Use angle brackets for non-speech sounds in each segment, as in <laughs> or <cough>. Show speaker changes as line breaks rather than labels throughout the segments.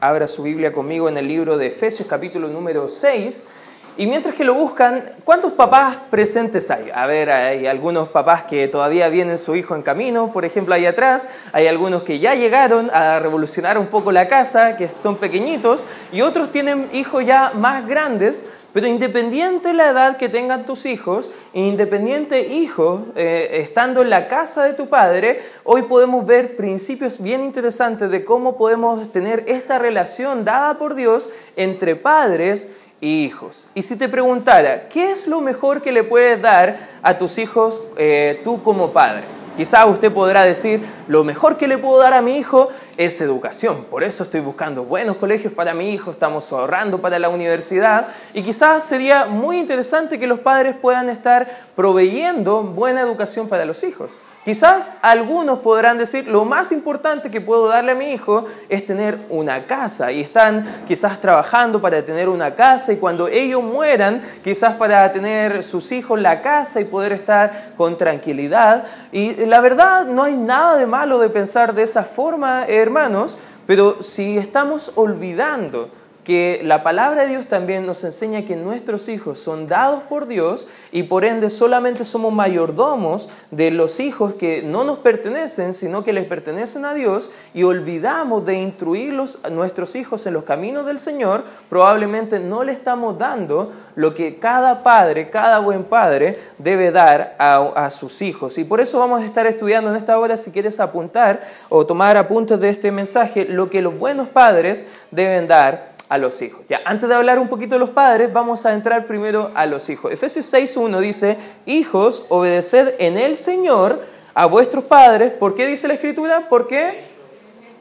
Abra su Biblia conmigo en el libro de Efesios capítulo número 6. Y mientras que lo buscan, ¿cuántos papás presentes hay? A ver, hay algunos papás que todavía vienen su hijo en camino, por ejemplo, ahí atrás. Hay algunos que ya llegaron a revolucionar un poco la casa, que son pequeñitos. Y otros tienen hijos ya más grandes, pero independiente de la edad que tengan tus hijos, independiente hijo, eh, estando en la casa de tu padre, hoy podemos ver principios bien interesantes de cómo podemos tener esta relación dada por Dios entre padres y hijos. Y si te preguntara, ¿qué es lo mejor que le puedes dar a tus hijos eh, tú como padre? Quizá usted podrá decir, lo mejor que le puedo dar a mi hijo es educación. Por eso estoy buscando buenos colegios para mi hijo, estamos ahorrando para la universidad. Y quizás sería muy interesante que los padres puedan estar proveyendo buena educación para los hijos. Quizás algunos podrán decir, lo más importante que puedo darle a mi hijo es tener una casa y están quizás trabajando para tener una casa y cuando ellos mueran, quizás para tener sus hijos la casa y poder estar con tranquilidad. Y la verdad no hay nada de malo de pensar de esa forma, hermanos, pero si estamos olvidando que la palabra de Dios también nos enseña que nuestros hijos son dados por Dios y por ende solamente somos mayordomos de los hijos que no nos pertenecen, sino que les pertenecen a Dios y olvidamos de instruirlos a nuestros hijos en los caminos del Señor, probablemente no le estamos dando lo que cada padre, cada buen padre debe dar a, a sus hijos. Y por eso vamos a estar estudiando en esta hora, si quieres apuntar o tomar apuntes de este mensaje, lo que los buenos padres deben dar a los hijos. Ya, antes de hablar un poquito de los padres, vamos a entrar primero a los hijos. Efesios 6.1 dice, hijos, obedeced en el Señor a vuestros padres. ¿Por qué dice la Escritura? Porque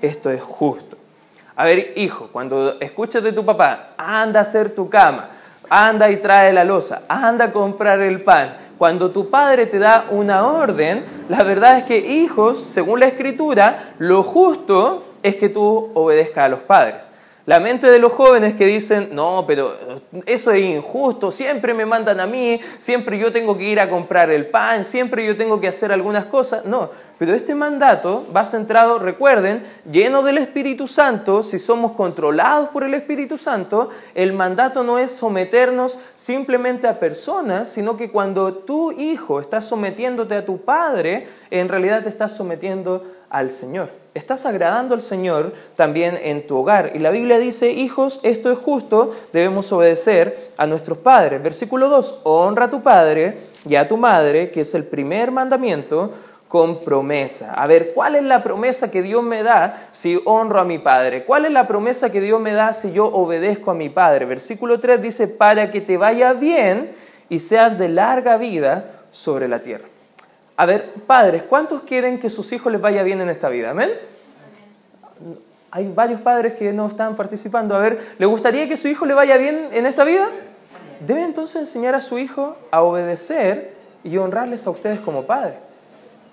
esto es justo. A ver, hijo, cuando escuchas de tu papá, anda a hacer tu cama, anda y trae la losa, anda a comprar el pan. Cuando tu padre te da una orden, la verdad es que hijos, según la escritura, lo justo es que tú obedezcas a los padres. La mente de los jóvenes que dicen, no, pero eso es injusto, siempre me mandan a mí, siempre yo tengo que ir a comprar el pan, siempre yo tengo que hacer algunas cosas. No, pero este mandato va centrado, recuerden, lleno del Espíritu Santo, si somos controlados por el Espíritu Santo, el mandato no es someternos simplemente a personas, sino que cuando tu hijo está sometiéndote a tu padre, en realidad te estás sometiendo al Señor. Estás agradando al Señor también en tu hogar. Y la Biblia dice, hijos, esto es justo, debemos obedecer a nuestros padres. Versículo 2, honra a tu padre y a tu madre, que es el primer mandamiento, con promesa. A ver, ¿cuál es la promesa que Dios me da si honro a mi Padre? ¿Cuál es la promesa que Dios me da si yo obedezco a mi Padre? Versículo 3 dice, para que te vaya bien y seas de larga vida sobre la tierra. A ver, padres, ¿cuántos quieren que sus hijos les vaya bien en esta vida? ¿Amén? Hay varios padres que no están participando. A ver, ¿le gustaría que su hijo le vaya bien en esta vida? Debe entonces enseñar a su hijo a obedecer y honrarles a ustedes como padres.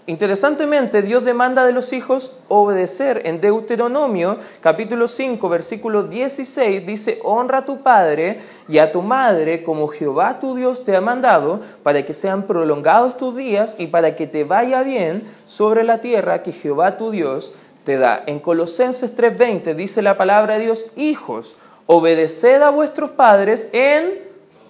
Interesantemente, Dios demanda de los hijos obedecer. En Deuteronomio capítulo 5, versículo 16 dice, honra a tu padre y a tu madre como Jehová tu Dios te ha mandado, para que sean prolongados tus días y para que te vaya bien sobre la tierra que Jehová tu Dios te da. En Colosenses 3:20 dice la palabra de Dios, hijos, obedeced a vuestros padres en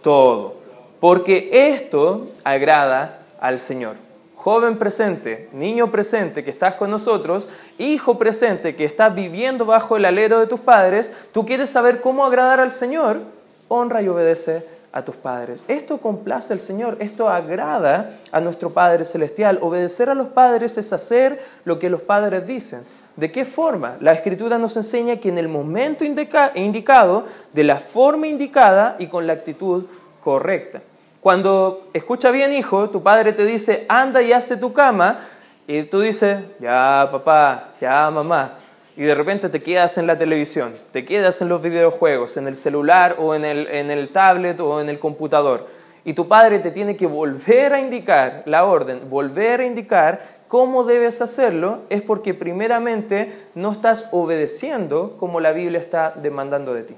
todo, porque esto agrada al Señor joven presente, niño presente que estás con nosotros, hijo presente que estás viviendo bajo el alero de tus padres, tú quieres saber cómo agradar al Señor, honra y obedece a tus padres. Esto complace al Señor, esto agrada a nuestro Padre Celestial. Obedecer a los padres es hacer lo que los padres dicen. ¿De qué forma? La Escritura nos enseña que en el momento indicado, de la forma indicada y con la actitud correcta. Cuando escucha bien, hijo, tu padre te dice, anda y hace tu cama, y tú dices, ya papá, ya mamá, y de repente te quedas en la televisión, te quedas en los videojuegos, en el celular o en el, en el tablet o en el computador, y tu padre te tiene que volver a indicar la orden, volver a indicar cómo debes hacerlo, es porque primeramente no estás obedeciendo como la Biblia está demandando de ti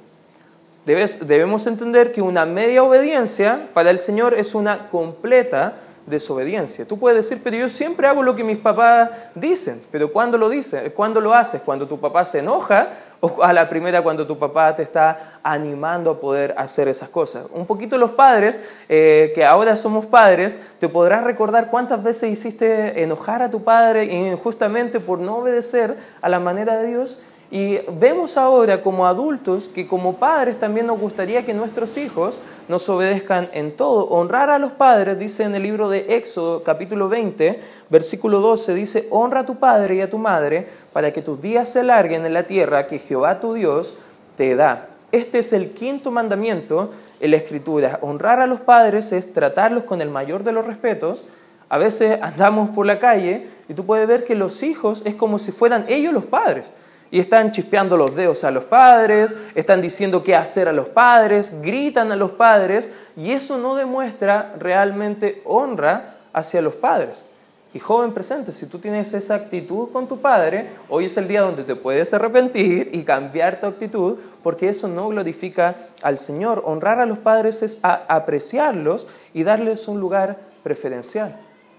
debemos entender que una media obediencia para el Señor es una completa desobediencia. Tú puedes decir, pero yo siempre hago lo que mis papás dicen, pero ¿cuándo lo dices? ¿Cuándo lo haces? ¿Cuando tu papá se enoja o a la primera cuando tu papá te está animando a poder hacer esas cosas. Un poquito los padres, eh, que ahora somos padres, te podrás recordar cuántas veces hiciste enojar a tu padre injustamente por no obedecer a la manera de Dios y vemos ahora como adultos que como padres también nos gustaría que nuestros hijos nos obedezcan en todo. Honrar a los padres, dice en el libro de Éxodo capítulo 20, versículo 12, dice, honra a tu padre y a tu madre para que tus días se alarguen en la tierra que Jehová tu Dios te da. Este es el quinto mandamiento en la escritura. Honrar a los padres es tratarlos con el mayor de los respetos. A veces andamos por la calle y tú puedes ver que los hijos es como si fueran ellos los padres y están chispeando los dedos a los padres, están diciendo qué hacer a los padres, gritan a los padres y eso no demuestra realmente honra hacia los padres. Y joven presente, si tú tienes esa actitud con tu padre, hoy es el día donde te puedes arrepentir y cambiar tu actitud, porque eso no glorifica al Señor. Honrar a los padres es apreciarlos y darles un lugar preferencial.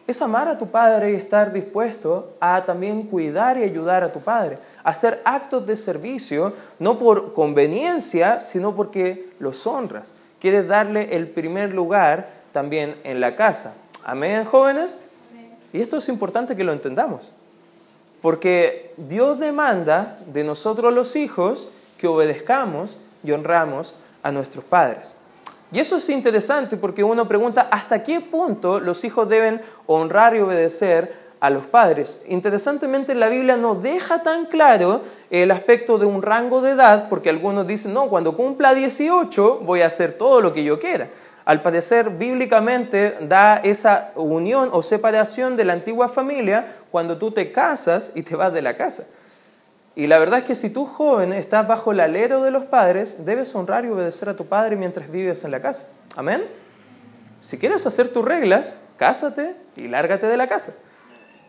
Es amar a tu padre y estar dispuesto a también cuidar y ayudar a tu padre hacer actos de servicio, no por conveniencia, sino porque los honras. Quieres darle el primer lugar también en la casa. Amén, jóvenes. Y esto es importante que lo entendamos, porque Dios demanda de nosotros los hijos que obedezcamos y honramos a nuestros padres. Y eso es interesante porque uno pregunta hasta qué punto los hijos deben honrar y obedecer a los padres. Interesantemente, la Biblia no deja tan claro el aspecto de un rango de edad, porque algunos dicen, no, cuando cumpla 18 voy a hacer todo lo que yo quiera. Al parecer, bíblicamente da esa unión o separación de la antigua familia cuando tú te casas y te vas de la casa. Y la verdad es que si tú joven estás bajo el alero de los padres, debes honrar y obedecer a tu padre mientras vives en la casa. Amén. Si quieres hacer tus reglas, cásate y lárgate de la casa.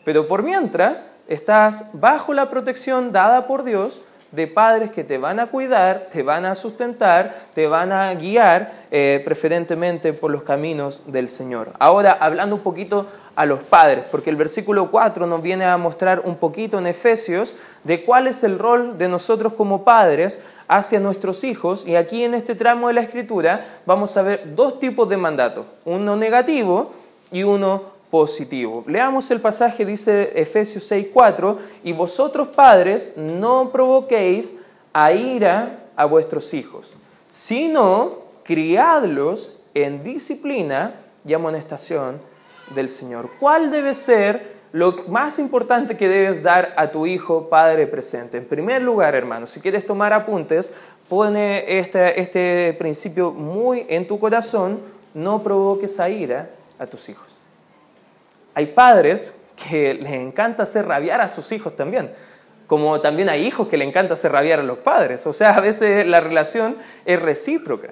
Pero por mientras estás bajo la protección dada por Dios de padres que te van a cuidar, te van a sustentar, te van a guiar eh, preferentemente por los caminos del Señor. Ahora, hablando un poquito a los padres, porque el versículo 4 nos viene a mostrar un poquito en Efesios de cuál es el rol de nosotros como padres hacia nuestros hijos. Y aquí en este tramo de la escritura vamos a ver dos tipos de mandatos, uno negativo y uno positivo. Leamos el pasaje, dice Efesios 6:4, y vosotros padres no provoquéis a ira a vuestros hijos, sino criadlos en disciplina y amonestación del Señor. ¿Cuál debe ser lo más importante que debes dar a tu hijo padre presente? En primer lugar, hermano, si quieres tomar apuntes, pone este, este principio muy en tu corazón, no provoques a ira a tus hijos. Hay padres que les encanta hacer rabiar a sus hijos también, como también hay hijos que le encanta hacer rabiar a los padres. O sea, a veces la relación es recíproca.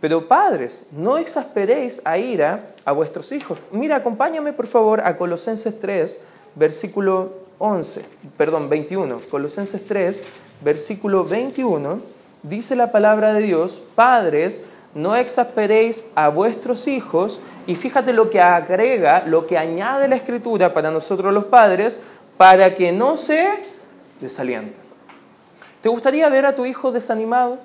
Pero padres, no exasperéis a ira a vuestros hijos. Mira, acompáñame por favor a Colosenses 3, versículo 11, perdón, 21. Colosenses 3, versículo 21, dice la palabra de Dios, padres, no exasperéis a vuestros hijos, y fíjate lo que agrega, lo que añade la escritura para nosotros los padres, para que no se desalienten. ¿Te gustaría ver a tu hijo desanimado?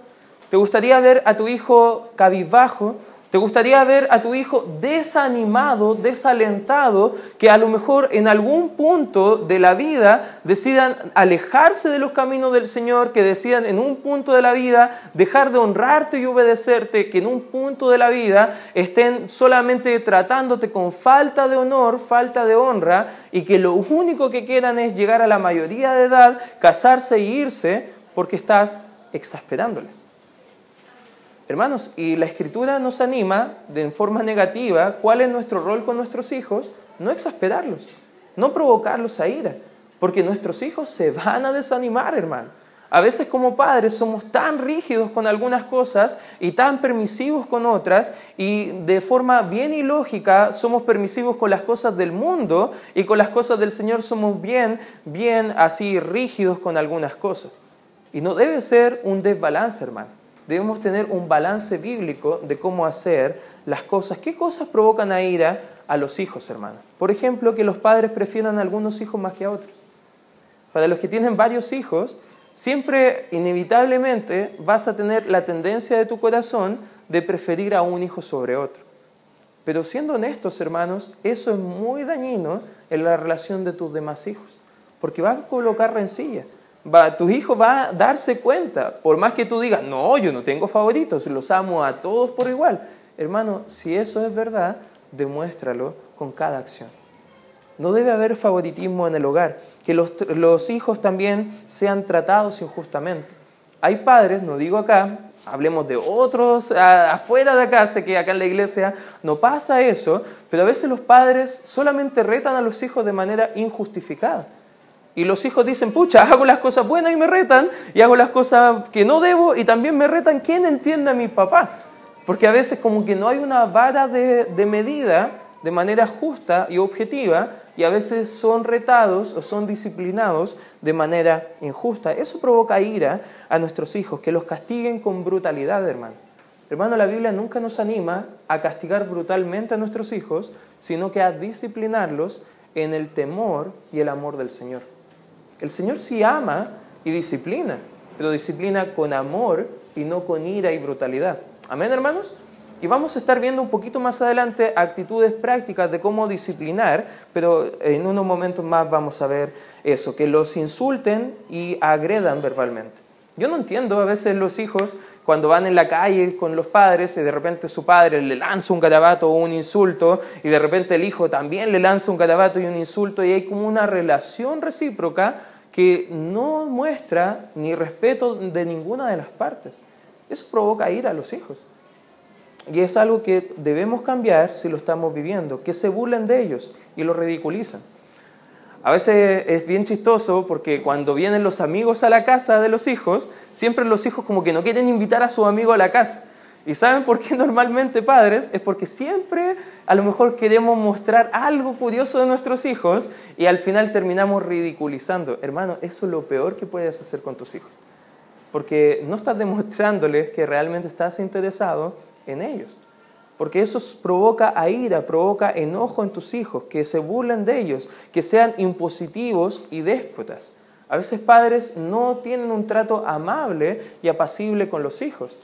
¿Te gustaría ver a tu hijo cabizbajo? ¿Te gustaría ver a tu hijo desanimado, desalentado, que a lo mejor en algún punto de la vida decidan alejarse de los caminos del Señor, que decidan en un punto de la vida dejar de honrarte y obedecerte, que en un punto de la vida estén solamente tratándote con falta de honor, falta de honra, y que lo único que quieran es llegar a la mayoría de edad, casarse e irse, porque estás exasperándoles? Hermanos, y la escritura nos anima de forma negativa cuál es nuestro rol con nuestros hijos, no exasperarlos, no provocarlos a ira, porque nuestros hijos se van a desanimar, hermano. A veces como padres somos tan rígidos con algunas cosas y tan permisivos con otras y de forma bien ilógica somos permisivos con las cosas del mundo y con las cosas del Señor somos bien, bien así rígidos con algunas cosas. Y no debe ser un desbalance, hermano. Debemos tener un balance bíblico de cómo hacer las cosas. ¿Qué cosas provocan a ira a los hijos, hermanos? Por ejemplo, que los padres prefieran a algunos hijos más que a otros. Para los que tienen varios hijos, siempre, inevitablemente, vas a tener la tendencia de tu corazón de preferir a un hijo sobre otro. Pero siendo honestos, hermanos, eso es muy dañino en la relación de tus demás hijos, porque va a colocar rencilla. Va, tu hijo va a darse cuenta, por más que tú digas, no, yo no tengo favoritos, los amo a todos por igual. Hermano, si eso es verdad, demuéstralo con cada acción. No debe haber favoritismo en el hogar, que los, los hijos también sean tratados injustamente. Hay padres, no digo acá, hablemos de otros afuera de acá, sé que acá en la iglesia no pasa eso, pero a veces los padres solamente retan a los hijos de manera injustificada. Y los hijos dicen, pucha, <laughs> hago las cosas buenas y me retan, y hago las cosas que no debo y también me retan. ¿Quién entiende a mi papá? Porque a veces como que no hay una vara de, de medida de manera justa y objetiva y a veces son retados o son disciplinados de manera injusta. Eso provoca ira a nuestros hijos, que los castiguen con brutalidad, hermano. Hermano, la Biblia nunca nos anima a castigar brutalmente a nuestros hijos, sino que a disciplinarlos en el temor y el amor del Señor. El Señor sí ama y disciplina, pero disciplina con amor y no con ira y brutalidad. Amén, hermanos. Y vamos a estar viendo un poquito más adelante actitudes prácticas de cómo disciplinar, pero en unos momentos más vamos a ver eso, que los insulten y agredan verbalmente. Yo no entiendo a veces los hijos cuando van en la calle con los padres y de repente su padre le lanza un garabato o un insulto y de repente el hijo también le lanza un garabato y un insulto y hay como una relación recíproca que no muestra ni respeto de ninguna de las partes. Eso provoca ira a los hijos. Y es algo que debemos cambiar si lo estamos viviendo, que se burlen de ellos y lo ridiculizan. A veces es bien chistoso porque cuando vienen los amigos a la casa de los hijos, siempre los hijos como que no quieren invitar a su amigo a la casa. ¿Y saben por qué normalmente padres? Es porque siempre a lo mejor queremos mostrar algo curioso de nuestros hijos y al final terminamos ridiculizando. Hermano, eso es lo peor que puedes hacer con tus hijos. Porque no estás demostrándoles que realmente estás interesado en ellos. Porque eso provoca ira, provoca enojo en tus hijos, que se burlen de ellos, que sean impositivos y déspotas. A veces padres no tienen un trato amable y apacible con los hijos.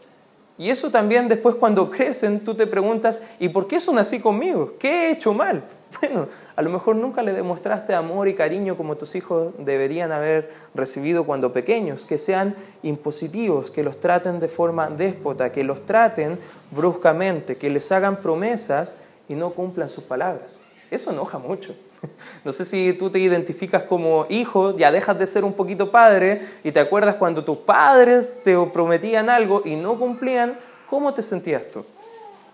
Y eso también después cuando crecen tú te preguntas, ¿y por qué son así conmigo? ¿Qué he hecho mal? <laughs> Bueno, a lo mejor nunca le demostraste amor y cariño como tus hijos deberían haber recibido cuando pequeños, que sean impositivos, que los traten de forma déspota, que los traten bruscamente, que les hagan promesas y no cumplan sus palabras. Eso enoja mucho. <laughs> No sé si tú te identificas como hijo, ya dejas de ser un poquito padre y te acuerdas cuando tus padres te prometían algo y no cumplían, ¿cómo te sentías tú?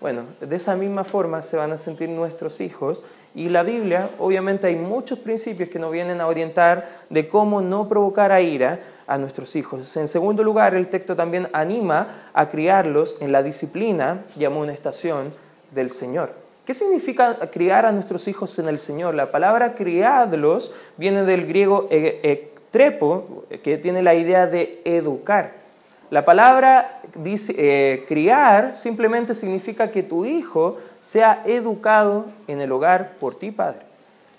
Bueno, de esa misma forma se van a sentir nuestros hijos y la Biblia, obviamente hay muchos principios que nos vienen a orientar de cómo no provocar a ira a nuestros hijos. En segundo lugar, el texto también anima a criarlos en la disciplina y amonestación del Señor. ¿Qué significa criar a nuestros hijos en el Señor? La palabra criarlos viene del griego trepo, que tiene la idea de educar. La palabra dice, eh, criar simplemente significa que tu hijo sea educado en el hogar por ti, padre.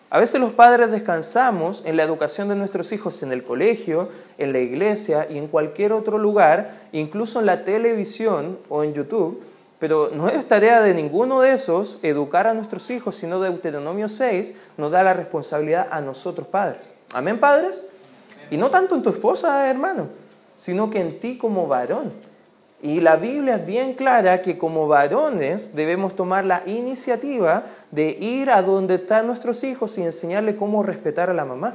A veces los padres descansamos en la educación de nuestros hijos en el colegio, en la iglesia y en cualquier otro lugar, incluso en la televisión o en YouTube, pero no es tarea de ninguno de esos educar a nuestros hijos, sino Deuteronomio 6 nos da la responsabilidad a nosotros padres. Amén, padres. Y no tanto en tu esposa, hermano, sino que en ti como varón. Y la Biblia es bien clara que como varones debemos tomar la iniciativa de ir a donde están nuestros hijos y enseñarle cómo respetar a la mamá,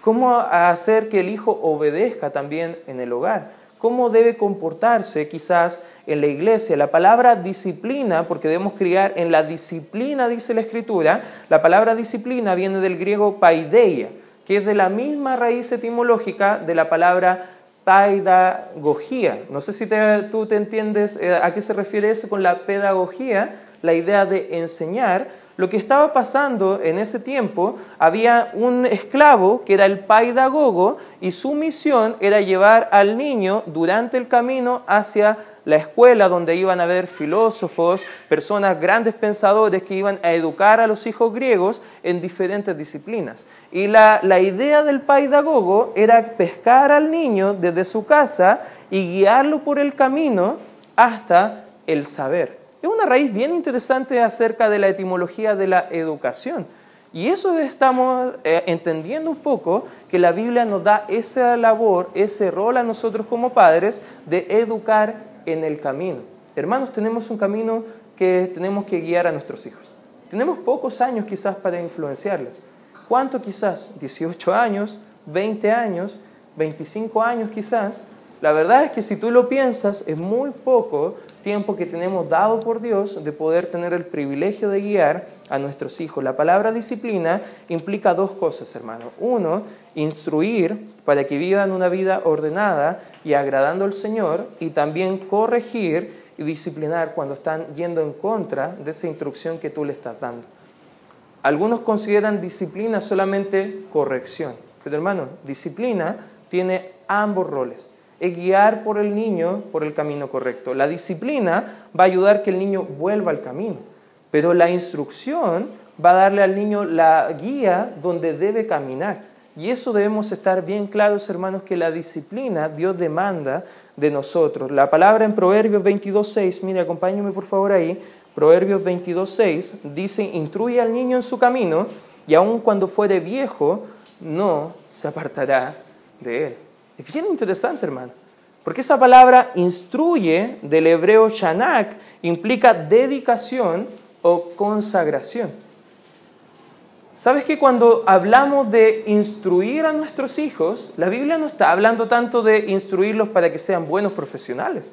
cómo hacer que el hijo obedezca también en el hogar cómo debe comportarse quizás en la iglesia. La palabra disciplina, porque debemos criar en la disciplina, dice la escritura, la palabra disciplina viene del griego paideia, que es de la misma raíz etimológica de la palabra pedagogía. No sé si tú te entiendes eh, a qué se refiere eso con la pedagogía, la idea de enseñar, Lo que estaba pasando en ese tiempo, había un esclavo que era el paidagogo y su misión era llevar al niño durante el camino hacia la escuela donde iban a haber filósofos, personas, grandes pensadores que iban a educar a los hijos griegos en diferentes disciplinas. Y la, la idea del paidagogo era pescar al niño desde su casa y guiarlo por el camino hasta el saber. Es una raíz bien interesante acerca de la etimología de la educación. Y eso estamos eh, entendiendo un poco que la Biblia nos da esa labor, ese rol a nosotros como padres de educar en el camino. Hermanos, tenemos un camino que tenemos que guiar a nuestros hijos. Tenemos pocos años quizás para influenciarles. ¿Cuánto quizás? ¿18 años? ¿20 años? ¿25 años quizás? La verdad es que si tú lo piensas, es muy poco tiempo que tenemos dado por Dios de poder tener el privilegio de guiar a nuestros hijos. La palabra disciplina implica dos cosas, hermano. Uno, instruir para que vivan una vida ordenada y agradando al Señor, y también corregir y disciplinar cuando están yendo en contra de esa instrucción que tú le estás dando. Algunos consideran disciplina solamente corrección, pero hermano, disciplina tiene ambos roles es guiar por el niño por el camino correcto. La disciplina va a ayudar que el niño vuelva al camino, pero la instrucción va a darle al niño la guía donde debe caminar. Y eso debemos estar bien claros, hermanos, que la disciplina Dios demanda de nosotros. La palabra en Proverbios 22.6, mire, acompáñeme por favor ahí, Proverbios 22.6 dice, instruye al niño en su camino y aun cuando fuere viejo, no se apartará de él. Es bien interesante, hermano. Porque esa palabra instruye del hebreo shanak implica dedicación o consagración. ¿Sabes que cuando hablamos de instruir a nuestros hijos, la Biblia no está hablando tanto de instruirlos para que sean buenos profesionales?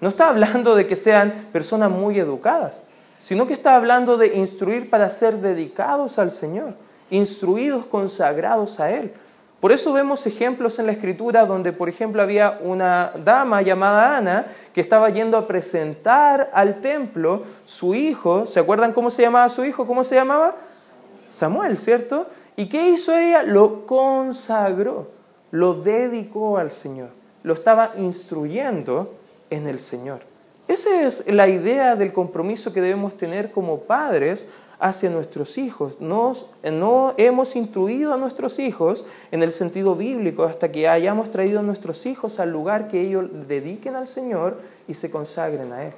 No está hablando de que sean personas muy educadas, sino que está hablando de instruir para ser dedicados al Señor, instruidos, consagrados a Él. Por eso vemos ejemplos en la escritura donde, por ejemplo, había una dama llamada Ana que estaba yendo a presentar al templo su hijo. ¿Se acuerdan cómo se llamaba su hijo? ¿Cómo se llamaba? Samuel, ¿cierto? ¿Y qué hizo ella? Lo consagró, lo dedicó al Señor, lo estaba instruyendo en el Señor. Esa es la idea del compromiso que debemos tener como padres hacia nuestros hijos. No hemos instruido a nuestros hijos en el sentido bíblico hasta que hayamos traído a nuestros hijos al lugar que ellos dediquen al Señor y se consagren a Él.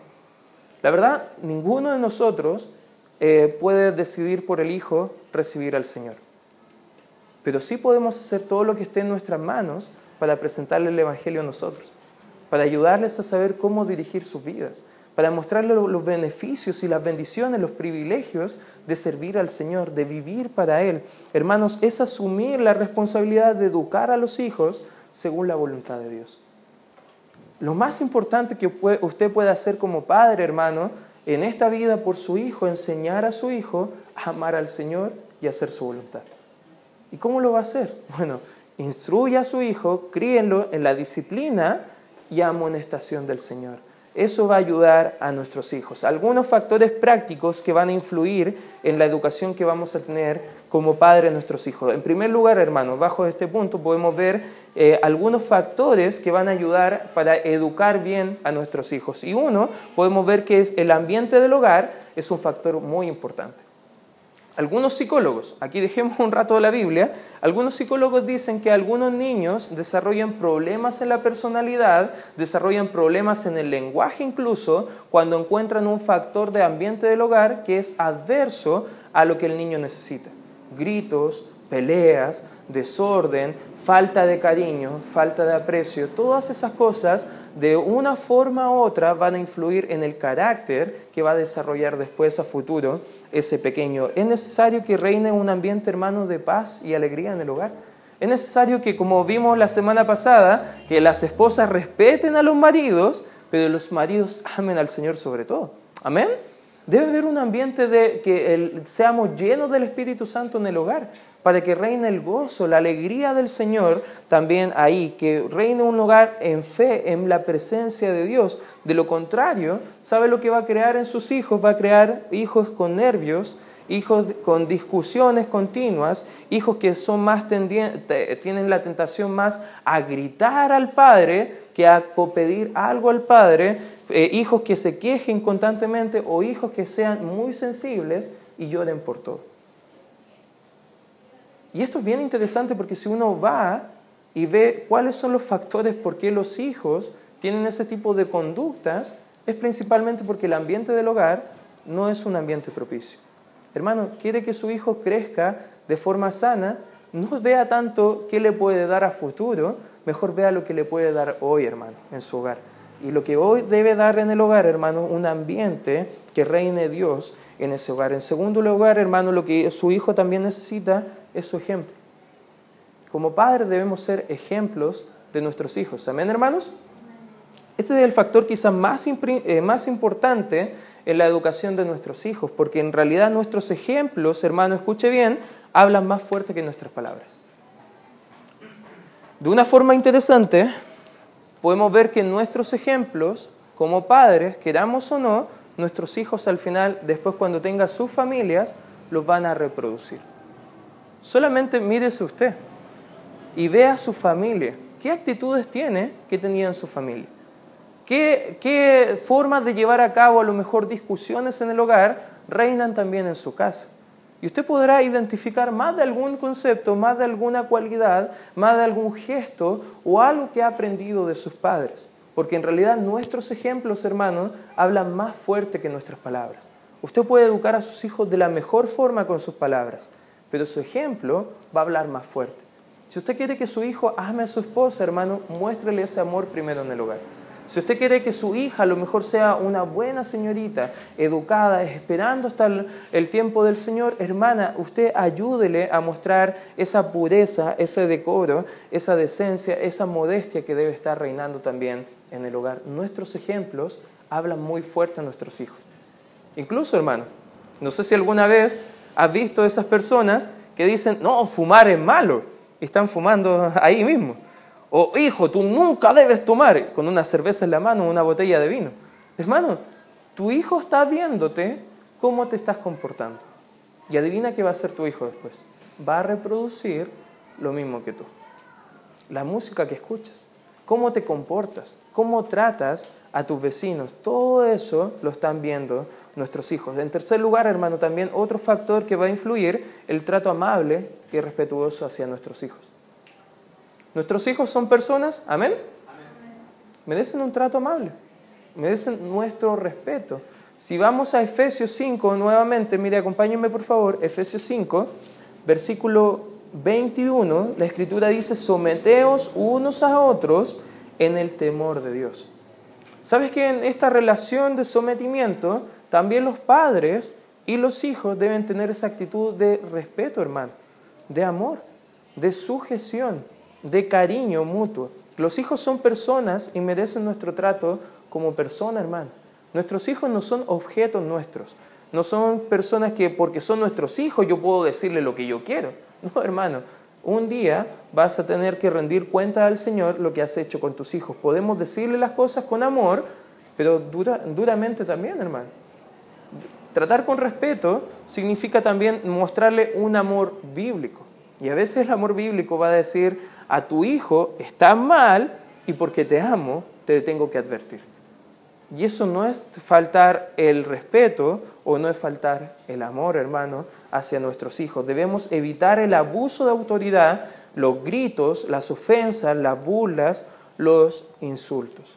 La verdad, ninguno de nosotros eh, puede decidir por el hijo recibir al Señor. Pero sí podemos hacer todo lo que esté en nuestras manos para presentarle el Evangelio a nosotros, para ayudarles a saber cómo dirigir sus vidas, para mostrarle los beneficios y las bendiciones, los privilegios de servir al Señor, de vivir para Él. Hermanos, es asumir la responsabilidad de educar a los hijos según la voluntad de Dios. Lo más importante que usted puede hacer como padre, hermano, en esta vida por su hijo, enseñar a su hijo a amar al Señor y hacer su voluntad. ¿Y cómo lo va a hacer? <laughs> Bueno, instruya a su hijo, críenlo en la disciplina y amonestación del Señor. Eso va a ayudar a nuestros hijos. Algunos factores prácticos que van a influir en la educación que vamos a tener como padre de nuestros hijos. En primer lugar, hermanos, bajo este punto podemos ver eh, algunos factores que van a ayudar para educar bien a nuestros hijos. Y uno, podemos ver que es el ambiente del hogar, es un factor muy importante. Algunos psicólogos, aquí dejemos un rato la Biblia, algunos psicólogos dicen que algunos niños desarrollan problemas en la personalidad, desarrollan problemas en el lenguaje incluso, cuando encuentran un factor de ambiente del hogar que es adverso a lo que el niño necesita. Gritos, peleas, desorden, falta de cariño, falta de aprecio, todas esas cosas de una forma u otra van a influir en el carácter que va a desarrollar después a futuro ese pequeño. Es necesario que reine un ambiente hermano de paz y alegría en el hogar. Es necesario que, como vimos la semana pasada, que las esposas respeten a los maridos, pero los maridos amen al Señor sobre todo. Amén. Debe haber un ambiente de que seamos llenos del Espíritu Santo en el hogar para que reine el gozo, la alegría del Señor también ahí, que reine un hogar en fe, en la presencia de Dios. De lo contrario, ¿sabe lo que va a crear en sus hijos? Va a crear hijos con nervios, hijos con discusiones continuas, hijos que son más tienen la tentación más a gritar al padre que a pedir algo al padre, eh, hijos que se quejen constantemente o hijos que sean muy sensibles y lloren por todo. Y esto es bien interesante porque si uno va y ve cuáles son los factores por qué los hijos tienen ese tipo de conductas, es principalmente porque el ambiente del hogar no es un ambiente propicio. Hermano, quiere que su hijo crezca de forma sana, no vea tanto qué le puede dar a futuro, mejor vea lo que le puede dar hoy, hermano, en su hogar. Y lo que hoy debe dar en el hogar, hermano, un ambiente que reine Dios en ese hogar. En segundo lugar, hermano, lo que su hijo también necesita es su ejemplo. Como padres debemos ser ejemplos de nuestros hijos. Amén, hermanos. Este es el factor quizás más, eh, más importante en la educación de nuestros hijos, porque en realidad nuestros ejemplos, hermano, escuche bien, hablan más fuerte que nuestras palabras. De una forma interesante, podemos ver que nuestros ejemplos, como padres, queramos o no, nuestros hijos al final, después cuando tengan sus familias, los van a reproducir. Solamente mírese usted y vea su familia. ¿Qué actitudes tiene que tenía en su familia? ¿Qué, ¿Qué formas de llevar a cabo a lo mejor discusiones en el hogar reinan también en su casa? Y usted podrá identificar más de algún concepto, más de alguna cualidad, más de algún gesto o algo que ha aprendido de sus padres. Porque en realidad nuestros ejemplos, hermanos, hablan más fuerte que nuestras palabras. Usted puede educar a sus hijos de la mejor forma con sus palabras, pero su ejemplo va a hablar más fuerte. Si usted quiere que su hijo ame a su esposa, hermano, muéstrele ese amor primero en el hogar. Si usted quiere que su hija a lo mejor sea una buena señorita, educada, esperando hasta el, tiempo del Señor, hermana, usted ayúdele a mostrar esa pureza, ese decoro, esa decencia, esa modestia que debe estar reinando también en el hogar. Nuestros ejemplos hablan muy fuerte a nuestros hijos. Incluso, hermano, no sé si alguna vez has visto esas personas que dicen, no, fumar es malo, y están fumando <laughs> ahí mismo. O hijo, tú nunca debes tomar con una cerveza en la mano una botella de vino. Hermano, tu hijo está viéndote cómo te estás comportando. Y adivina qué va a hacer tu hijo después. Va a reproducir lo mismo que tú. La música que escuchas, cómo te comportas, cómo tratas a tus vecinos, todo eso lo están viendo nuestros hijos. En tercer lugar, hermano, también otro factor que va a influir, el trato amable y respetuoso hacia nuestros hijos. Nuestros hijos son personas, amén, merecen un trato amable, merecen nuestro respeto. Si vamos a Efesios 5 nuevamente, mire, acompáñenme por favor, Efesios 5, versículo 21, la escritura dice, someteos unos a otros en el temor de Dios. ¿Sabes que en esta relación de sometimiento, también los padres y los hijos deben tener esa actitud de respeto, hermano, de amor, de sujeción? de cariño mutuo. Los hijos son personas y merecen nuestro trato como persona, hermano. Nuestros hijos no son objetos nuestros. No son personas que porque son nuestros hijos yo puedo decirle lo que yo quiero. <laughs> No, hermano. Un día vas a tener que rendir cuenta al Señor lo que has hecho con tus hijos. Podemos decirle las cosas con amor, pero duramente también, hermano. Tratar con respeto significa también mostrarle un amor bíblico. Y a veces el amor bíblico va a decir, a tu hijo está mal y porque te amo te tengo que advertir. Y eso no es faltar el respeto o no es faltar el amor, hermano, hacia nuestros hijos. Debemos evitar el abuso de autoridad, los gritos, las ofensas, las burlas, los insultos.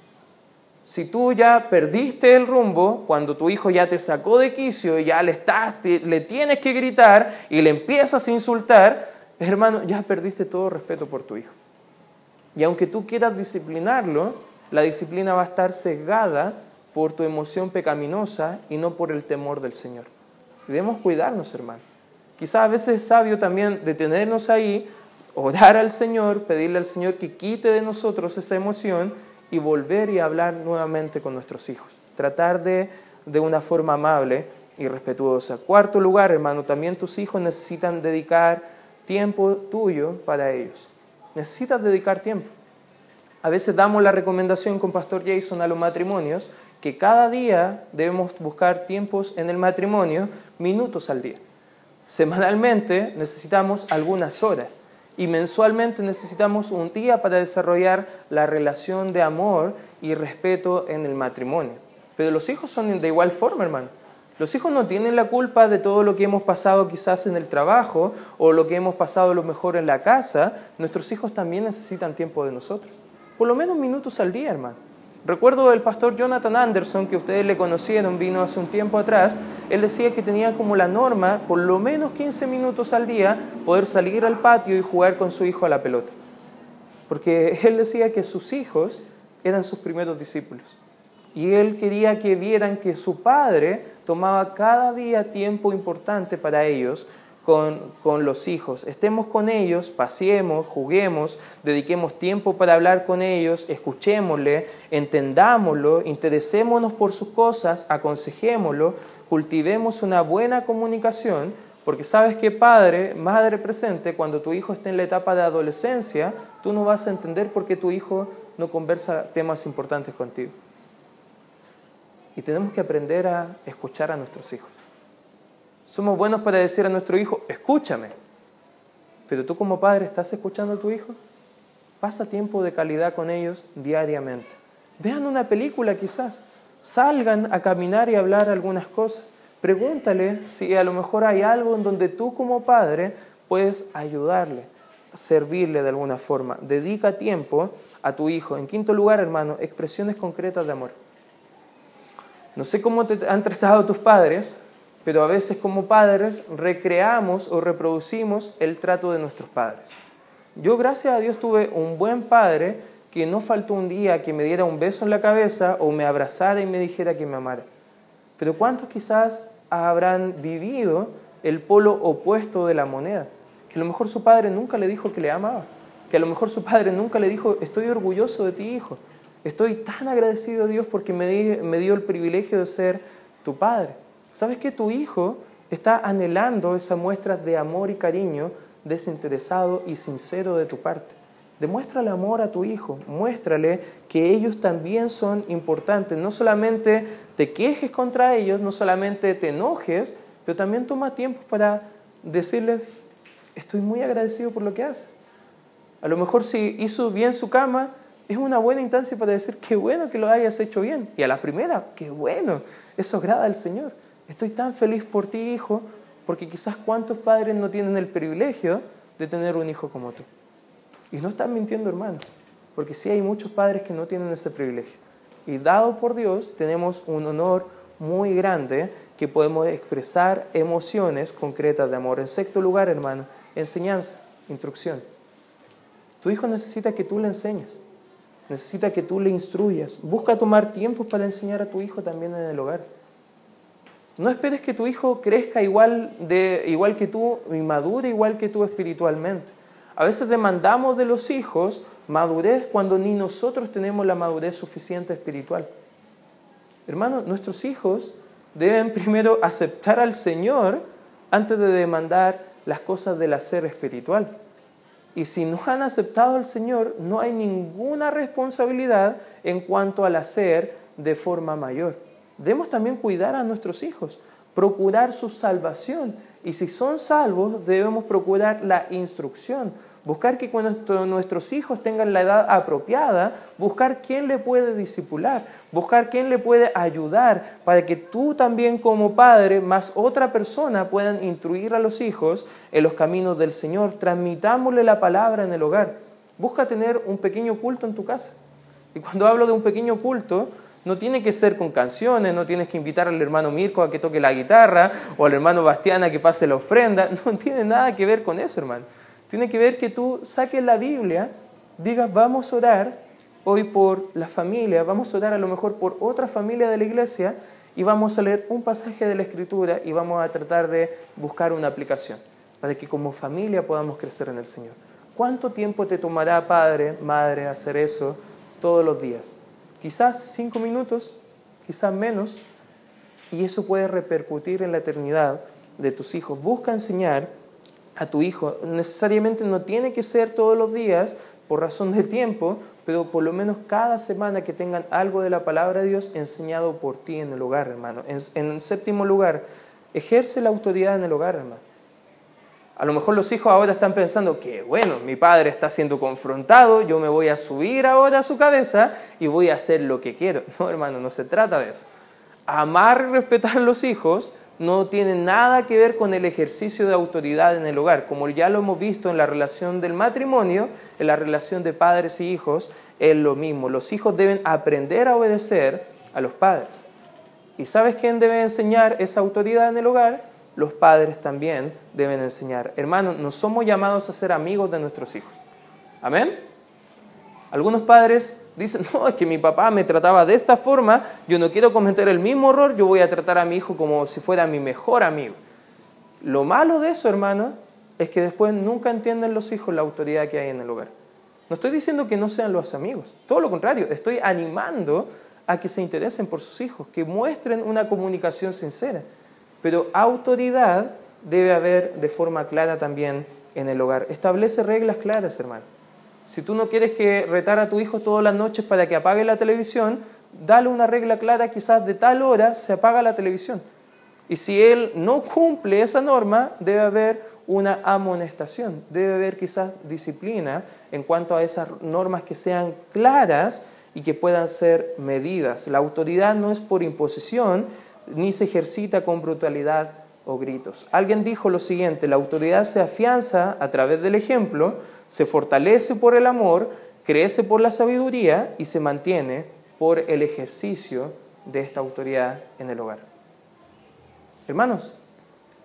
Si tú ya perdiste el rumbo, cuando tu hijo ya te sacó de quicio y ya le, estás, le tienes que gritar y le empiezas a insultar, hermano, ya perdiste todo respeto por tu hijo. Y aunque tú quieras disciplinarlo, la disciplina va a estar cegada por tu emoción pecaminosa y no por el temor del Señor. Debemos cuidarnos, hermano. Quizás a veces es sabio también detenernos ahí, orar al Señor, pedirle al Señor que quite de nosotros esa emoción y volver y hablar nuevamente con nuestros hijos. Tratar de, de una forma amable y respetuosa. Cuarto lugar, hermano, también tus hijos necesitan dedicar tiempo tuyo para ellos. Necesitas dedicar tiempo. A veces damos la recomendación con Pastor Jason a los matrimonios que cada día debemos buscar tiempos en el matrimonio, minutos al día. Semanalmente necesitamos algunas horas y mensualmente necesitamos un día para desarrollar la relación de amor y respeto en el matrimonio. Pero los hijos son de igual forma, hermano. Los hijos no tienen la culpa de todo lo que hemos pasado quizás en el trabajo o lo que hemos pasado lo mejor en la casa. Nuestros hijos también necesitan tiempo de nosotros. Por lo menos minutos al día, hermano. Recuerdo el pastor Jonathan Anderson, que ustedes le conocieron, vino hace un tiempo atrás, él decía que tenía como la norma, por lo menos 15 minutos al día, poder salir al patio y jugar con su hijo a la pelota. Porque <laughs> él decía que sus hijos eran sus primeros discípulos. Y él quería que vieran que su padre tomaba cada día tiempo importante para ellos con, los hijos. Estemos con ellos, paseemos, juguemos, dediquemos tiempo para hablar con ellos, escuchémosle, entendámoslo, interesémonos por sus cosas, aconsejémoslo, cultivemos una buena comunicación, porque sabes que padre, madre presente, cuando tu hijo esté en la etapa de adolescencia, tú no vas a entender por qué tu hijo no conversa temas importantes contigo. Y tenemos que aprender a escuchar a nuestros hijos. Somos buenos para decir a nuestro hijo, escúchame. Pero tú como padre, ¿estás escuchando a tu hijo? Pasa tiempo de calidad con ellos diariamente. Vean una película quizás. Salgan a caminar y hablar algunas cosas. Pregúntale si a lo mejor hay algo en donde tú como padre puedes ayudarle, servirle de alguna forma. Dedica tiempo a tu hijo. En quinto lugar, hermano, expresiones concretas de amor. No sé cómo te han tratado tus padres, pero a veces como padres recreamos o reproducimos el trato de nuestros padres. Yo gracias a Dios tuve un buen padre que no faltó un día que me diera un beso en la cabeza o me abrazara y me dijera que me amara. Pero ¿cuántos quizás habrán vivido el polo opuesto de la moneda? Que a lo mejor su padre nunca le dijo que le amaba, que a lo mejor su padre nunca le dijo, estoy orgulloso de ti, hijo, estoy tan agradecido a Dios porque me, me dio el privilegio de ser tu padre. ¿Sabes que tu hijo está anhelando esa muestra de amor y cariño desinteresado y sincero de tu parte? Demuéstrale amor a tu hijo, muéstrale que ellos también son importantes. No solamente te quejes contra ellos, no solamente te enojes, pero también toma tiempo para decirles, estoy muy agradecido por lo que haces. A lo mejor si hizo bien su cama, es una buena instancia para decir, qué bueno que lo hayas hecho bien. Y a la primera, qué bueno, eso agrada al Señor. Estoy tan feliz por ti, hijo, porque quizás cuántos padres no tienen el privilegio de tener un hijo como tú. Y no están mintiendo, hermano, porque sí hay muchos padres que no tienen ese privilegio. Y dado por Dios, tenemos un honor muy grande que podemos expresar emociones concretas de amor. En sexto lugar, hermano, enseñanza, instrucción. Tu hijo necesita que tú le enseñes, necesita que tú le instruyas. Busca tomar tiempo para enseñar a tu hijo también en el hogar. No esperes que tu hijo crezca igual, de, igual que tú y madure igual que tú espiritualmente. A veces demandamos de los hijos madurez cuando ni nosotros tenemos la madurez suficiente espiritual. Hermano, nuestros hijos deben primero aceptar al Señor antes de demandar las cosas del hacer espiritual. Y si no han aceptado al Señor, no hay ninguna responsabilidad en cuanto al hacer de forma mayor debemos también cuidar a nuestros hijos, procurar su salvación. Y si son salvos, debemos procurar la instrucción, buscar que cuando nuestros hijos tengan la edad apropiada, buscar quién le puede disipular, buscar quién le puede ayudar para que tú también como padre, más otra persona, puedan instruir a los hijos en los caminos del Señor. Transmitámosle la palabra en el hogar. Busca tener un pequeño culto en tu casa. Y cuando hablo de un pequeño culto, no tiene que ser con canciones, no tienes que invitar al hermano Mirko a que toque la guitarra o al hermano Bastián a que pase la ofrenda. <laughs> No tiene nada que ver con eso, hermano. Tiene que ver que tú saques la Biblia, digas, vamos a orar hoy por la familia, vamos a orar a lo mejor por otra familia de la iglesia y vamos a leer un pasaje de la Escritura y vamos a tratar de buscar una aplicación para que como familia podamos crecer en el Señor. ¿Cuánto tiempo te tomará, padre, madre, hacer eso todos los días? Quizás cinco minutos, quizás menos, y eso puede repercutir en la eternidad de tus hijos. Busca enseñar a tu hijo. Necesariamente no tiene que ser todos los días por razón de tiempo, pero por lo menos cada semana que tengan algo de la palabra de Dios enseñado por ti en el hogar, hermano. En, en séptimo lugar, ejerce la autoridad en el hogar, hermano. A lo mejor los hijos ahora están pensando que, bueno, mi padre está siendo confrontado, yo me voy a subir ahora a su cabeza y voy a hacer lo que quiero. <laughs> No, hermano, no se trata de eso. Amar y respetar a los hijos no tiene nada que ver con el ejercicio de autoridad en el hogar. Como ya lo hemos visto en la relación del matrimonio, en la relación de padres y hijos, es lo mismo. Los hijos deben aprender a obedecer a los padres. ¿Y sabes quién debe enseñar esa autoridad en el hogar? Los padres también deben enseñar. Hermanos, no somos llamados a ser amigos de nuestros hijos. Amén. Algunos padres dicen, no, es que mi papá me trataba de esta forma, yo no quiero cometer el mismo error, yo voy a tratar a mi hijo como si fuera mi mejor amigo. Lo malo de eso, hermano, es que después nunca entienden los hijos la autoridad que hay en el hogar. No estoy diciendo que no sean los amigos, todo lo contrario, estoy animando a que se interesen por sus hijos, que muestren una comunicación sincera. Pero autoridad debe haber de forma clara también en el hogar. Establece reglas claras, hermano. Si tú no quieres que retar a tu hijo todas las noches para que apague la televisión, dale una regla clara, quizás de tal hora se apaga la televisión. Y si él no cumple esa norma, debe haber una amonestación, debe haber quizás disciplina en cuanto a esas normas que sean claras y que puedan ser medidas. La autoridad no es por imposición, ni se ejercita con brutalidad o gritos. Alguien dijo lo siguiente, la autoridad se afianza a través del ejemplo, se fortalece por el amor, crece por la sabiduría y se mantiene por el ejercicio de esta autoridad en el hogar. Hermanos,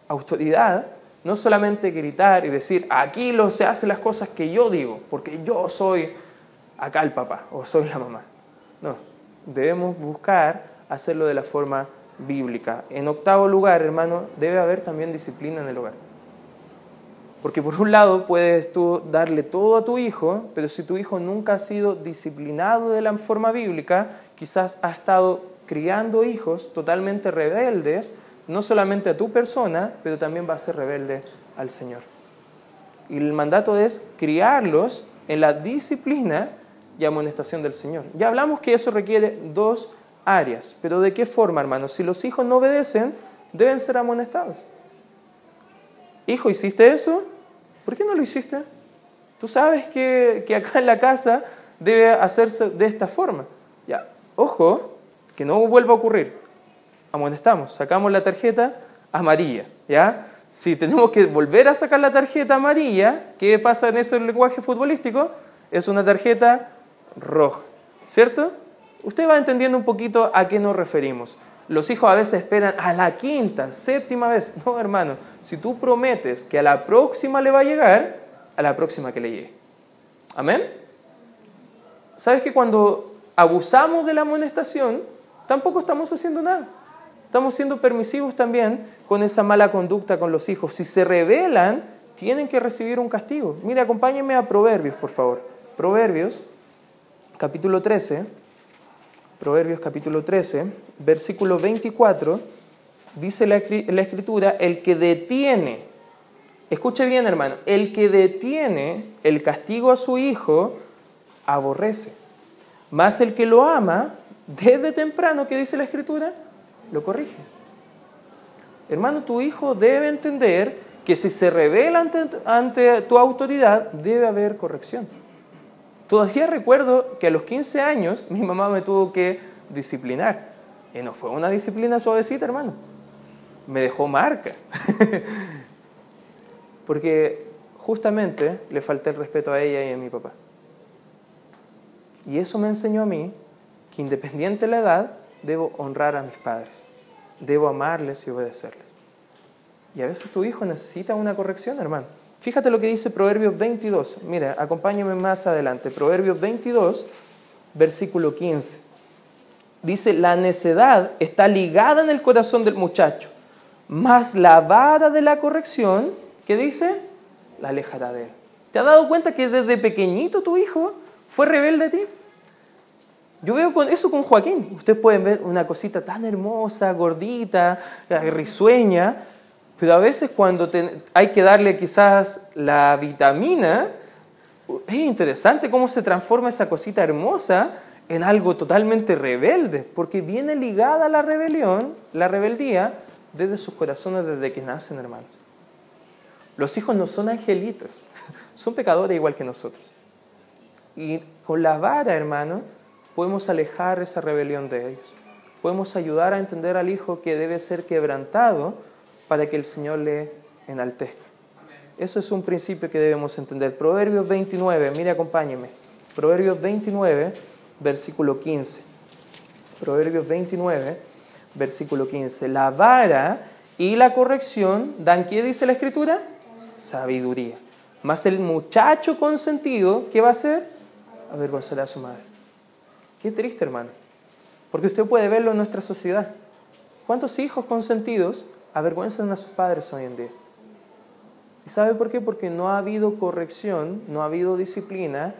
autoridad no solamente gritar y decir, aquí lo se hacen las cosas que yo digo, porque yo soy acá el papá o soy la mamá. No, debemos buscar hacerlo de la forma bíblica. En octavo lugar, hermano, debe haber también disciplina en el hogar. Porque por un lado puedes tú darle todo a tu hijo, pero si tu hijo nunca ha sido disciplinado de la forma bíblica, quizás ha estado criando hijos totalmente rebeldes, no solamente a tu persona, pero también va a ser rebelde al Señor. Y el mandato es criarlos en la disciplina y amonestación del Señor. Ya hablamos que eso requiere dos áreas. Pero ¿de qué forma, hermanos? Si los hijos no obedecen, deben ser amonestados. Hijo, ¿hiciste eso? ¿Por qué no lo hiciste? Tú sabes que, que acá en la casa debe hacerse de esta forma. Ya, ojo, que no vuelva a ocurrir. Amonestamos, sacamos la tarjeta amarilla, ¿ya? Si tenemos que volver a sacar la tarjeta amarilla, ¿qué pasa en ese lenguaje futbolístico? Es una tarjeta roja, ¿cierto? Usted va entendiendo un poquito a qué nos referimos. Los hijos a veces esperan a la quinta, séptima vez. No, hermano, si tú prometes que a la próxima le va a llegar, a la próxima que le llegue. Amén. ¿Sabes que cuando abusamos de la amonestación, tampoco estamos haciendo nada? Estamos siendo permisivos también con esa mala conducta con los hijos. Si se rebelan, tienen que recibir un castigo. Mire, acompáñenme a Proverbios, por favor. Proverbios, capítulo 13. Proverbios capítulo 13, versículo 24, dice la, escritura, el que detiene, escuche bien hermano, el que detiene el castigo a su hijo, aborrece. Más el que lo ama, desde temprano, ¿qué dice la escritura? Lo corrige. Hermano, tu hijo debe entender que si se revela ante tu autoridad, debe haber corrección. Todavía recuerdo que a los 15 años mi mamá me tuvo que disciplinar. Y no fue una disciplina suavecita, hermano. Me dejó marca. <laughs> Porque justamente le falté el respeto a ella y a mi papá. Y eso me enseñó a mí que independiente de la edad, debo honrar a mis padres. Debo amarles y obedecerles. Y a veces tu hijo necesita una corrección, hermano. Fíjate lo que dice Proverbios 22. Mira, acompáñame más adelante. Proverbios 22, versículo 15. Dice, la necedad está ligada en el corazón del muchacho, más la vara de la corrección, ¿qué dice? La alejará de él. ¿Te has dado cuenta que desde pequeñito tu hijo fue rebelde a ti? Yo veo eso con Joaquín. Ustedes pueden ver una cosita tan hermosa, gordita, risueña, pero a veces cuando hay que darle quizás la vitamina, es interesante cómo se transforma esa cosita hermosa en algo totalmente rebelde, porque viene ligada a la rebelión, la rebeldía, desde sus corazones desde que nacen, hermanos. Los hijos no son angelitos, <laughs> son pecadores igual que nosotros. Y con la vara, hermano, podemos alejar esa rebelión de ellos. Podemos ayudar a entender al hijo que debe ser quebrantado para que el Señor le enaltezca. Eso es un principio que debemos entender. Proverbios 29, mire, acompáñeme. Proverbios 29, versículo 15. Proverbios 29, versículo 15. La vara y la corrección dan, ¿qué dice la escritura? Sabiduría. Más el muchacho consentido, ¿qué va a hacer? Avergonzará a su madre. Qué triste, hermano. Porque usted puede verlo en nuestra sociedad. ¿Cuántos hijos consentidos avergüenzan a sus padres hoy en día? ¿Y sabe por qué? Porque no ha habido corrección, no ha habido disciplina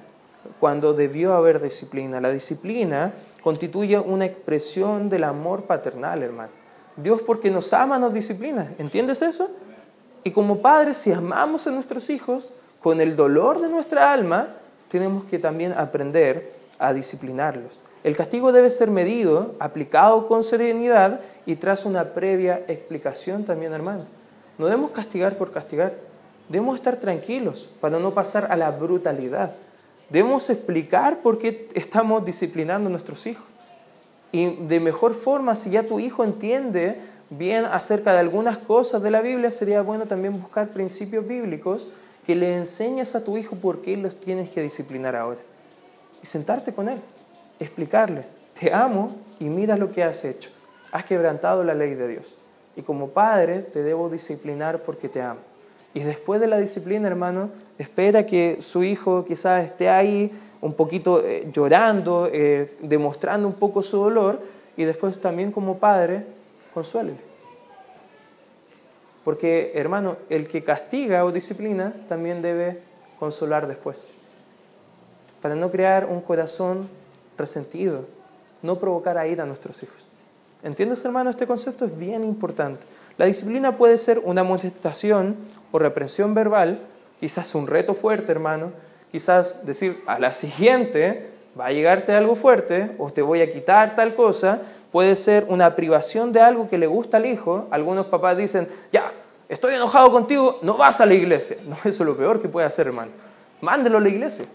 cuando debió haber disciplina. La disciplina constituye una expresión del amor paternal, hermano. Dios porque nos ama nos disciplina. ¿Entiendes eso? Y como padres, si amamos a nuestros hijos, con el dolor de nuestra alma, tenemos que también aprender a disciplinarlos. El castigo debe ser medido, aplicado con serenidad y tras una previa explicación también, hermano. No debemos castigar por castigar. Debemos estar tranquilos para no pasar a la brutalidad. Debemos explicar por qué estamos disciplinando a nuestros hijos. Y de mejor forma, si ya tu hijo entiende bien acerca de algunas cosas de la Biblia, sería bueno también buscar principios bíblicos que le enseñes a tu hijo por qué los tienes que disciplinar ahora. Y sentarte con él, explicarle, te amo y mira lo que has hecho. Has quebrantado la ley de Dios. Y como padre te debo disciplinar porque te amo. Y después de la disciplina, hermano, espera que su hijo quizás esté ahí un poquito eh, llorando, eh, demostrando un poco su dolor, y después también como padre, consuélele. Porque, hermano, el que castiga o disciplina también debe consolar después. Para no crear un corazón resentido, no provocar a ira a nuestros hijos. ¿Entiendes, hermano? Este concepto es bien importante. La disciplina puede ser una amonestación o represión verbal, quizás un reto fuerte, hermano, quizás decir a la siguiente va a llegarte algo fuerte o te voy a quitar tal cosa, puede ser una privación de algo que le gusta al hijo. Algunos papás dicen, ya, estoy enojado contigo, no vas a la iglesia. <laughs> No, eso es lo peor que puede hacer, hermano. Mándelo a la iglesia.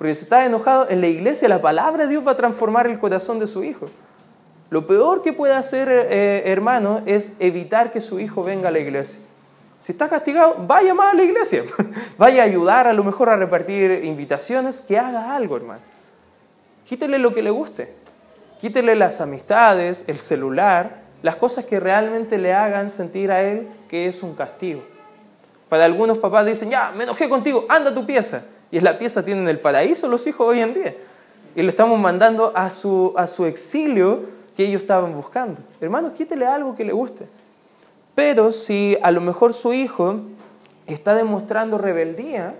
Porque si está enojado, en la iglesia la palabra de Dios va a transformar el corazón de su hijo. Lo peor que puede hacer, eh, hermano, es evitar que su hijo venga a la iglesia. Si está castigado, vaya más a la iglesia. <laughs> vaya a ayudar a lo mejor a repartir invitaciones, que haga algo, hermano. Quítele lo que le guste. Quítele las amistades, el celular, las cosas que realmente le hagan sentir a él que es un castigo. Para algunos papás dicen, ya, me enojé contigo, anda a tu pieza. Y en la pieza tienen el paraíso los hijos hoy en día. Y lo estamos mandando a su, a su exilio que ellos estaban buscando. Hermanos, quítele algo que le guste. Pero si a lo mejor su hijo está demostrando rebeldía,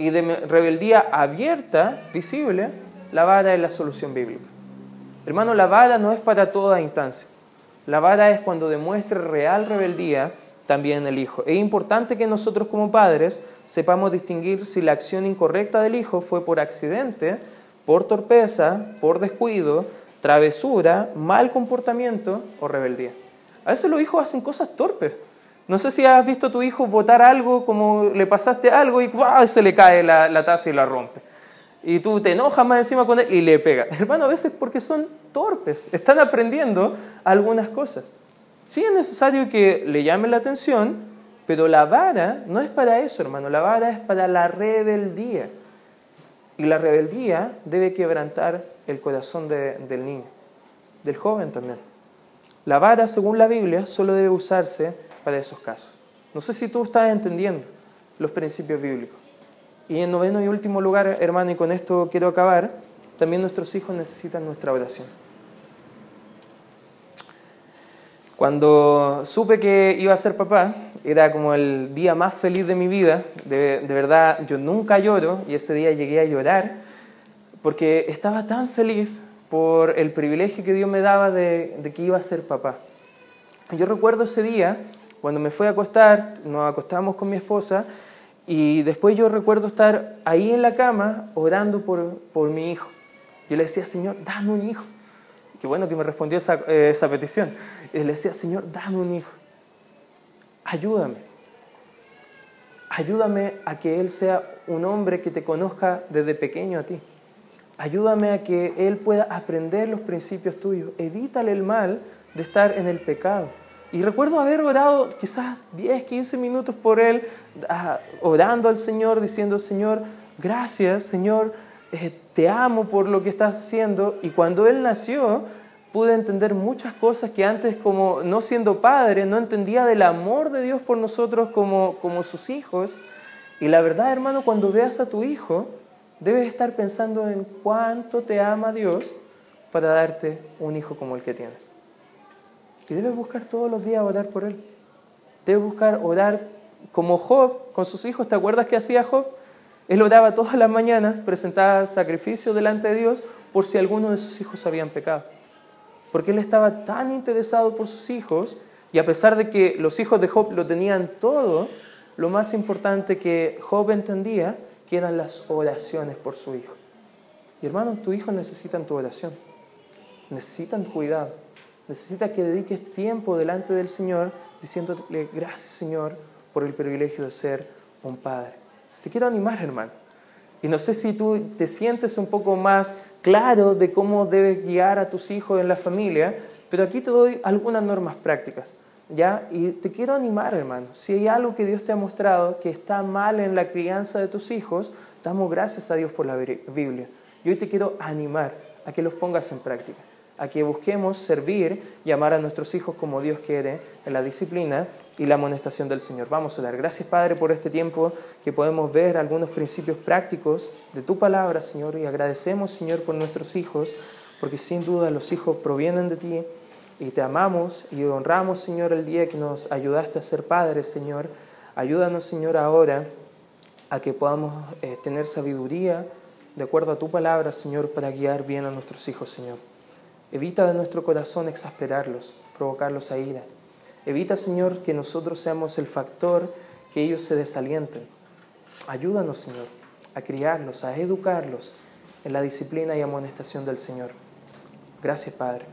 y rebeldía abierta, visible, la vara es la solución bíblica. Hermano, la vara no es para toda instancia. La vara es cuando demuestre real rebeldía también el hijo. Es importante que nosotros como padres sepamos distinguir si la acción incorrecta del hijo fue por accidente, por torpeza, por descuido, travesura, mal comportamiento o rebeldía. A veces los hijos hacen cosas torpes. No sé si has visto a tu hijo botar algo, como le pasaste algo y se le cae la, taza y la rompe. Y tú te enojas más encima con él y le pega. Hermano, a veces porque son torpes, están aprendiendo algunas cosas. Sí es necesario que le llame la atención, pero la vara no es para eso, hermano. La vara es para la rebeldía. Y la rebeldía debe quebrantar el corazón del niño, del joven también. La vara, según la Biblia, solo debe usarse para esos casos. No sé si tú estás entendiendo los principios bíblicos. Y en noveno y último lugar, hermano, y con esto quiero acabar, también nuestros hijos necesitan nuestra oración. Cuando supe que iba a ser papá, era como el día más feliz de mi vida. De, de, verdad, yo nunca lloro y ese día llegué a llorar porque estaba tan feliz por el privilegio que Dios me daba de, que iba a ser papá. Yo recuerdo ese día, cuando me fui a acostar, nos acostamos con mi esposa, y después yo recuerdo estar ahí en la cama orando por, por mi hijo. Yo le decía, Señor, dame un hijo. Qué bueno que me respondió esa, esa petición. Y le decía, Señor, dame un hijo. Ayúdame. Ayúdame a que Él sea un hombre que te conozca desde pequeño a ti. Ayúdame a que Él pueda aprender los principios tuyos. Evítale el mal de estar en el pecado. Y recuerdo haber orado quizás 10, 15 minutos por Él, ah, orando al Señor, diciendo, Señor, gracias, Señor, eh, te amo por lo que estás haciendo. Y cuando Él nació, pude entender muchas cosas que antes, como no siendo padre, no entendía del amor de Dios por nosotros como, como sus hijos. Y la verdad, hermano, cuando veas a tu hijo, debes estar pensando en cuánto te ama Dios para darte un hijo como el que tienes. Y debes buscar todos los días orar por él. Debes buscar orar como Job con sus hijos. ¿Te acuerdas qué hacía Job? Él oraba todas las mañanas, presentaba sacrificio delante de Dios por si alguno de sus hijos habían pecado porque él estaba tan interesado por sus hijos y a pesar de que los hijos de Job lo tenían todo, lo más importante que Job entendía que eran las oraciones por su hijo. Y hermano, tu hijo necesitan tu oración, necesitan tu cuidado, necesita que dediques tiempo delante del Señor diciéndole gracias Señor por el privilegio de ser un padre. Te quiero animar, hermano. Y no sé si tú te sientes un poco más claro de cómo debes guiar a tus hijos en la familia, pero aquí te doy algunas normas prácticas. ¿ya? Y te quiero animar, hermano. Si hay algo que Dios te ha mostrado que está mal en la crianza de tus hijos, damos gracias a Dios por la Biblia. Y hoy te quiero animar a que los pongas en práctica a que busquemos servir y amar a nuestros hijos como Dios quiere en la disciplina y la amonestación del Señor. Vamos a dar gracias Padre por este tiempo que podemos ver algunos principios prácticos de tu palabra, Señor, y agradecemos, Señor, por nuestros hijos, porque sin duda los hijos provienen de ti y te amamos y honramos, Señor, el día que nos ayudaste a ser padres, Señor. Ayúdanos, Señor, ahora a que podamos eh, tener sabiduría de acuerdo a tu palabra, Señor, para guiar bien a nuestros hijos, Señor. Evita de nuestro corazón exasperarlos, provocarlos a ira. Evita, Señor, que nosotros seamos el factor que ellos se desalienten. Ayúdanos, Señor, a criarlos, a educarlos en la disciplina y amonestación del Señor. Gracias, Padre.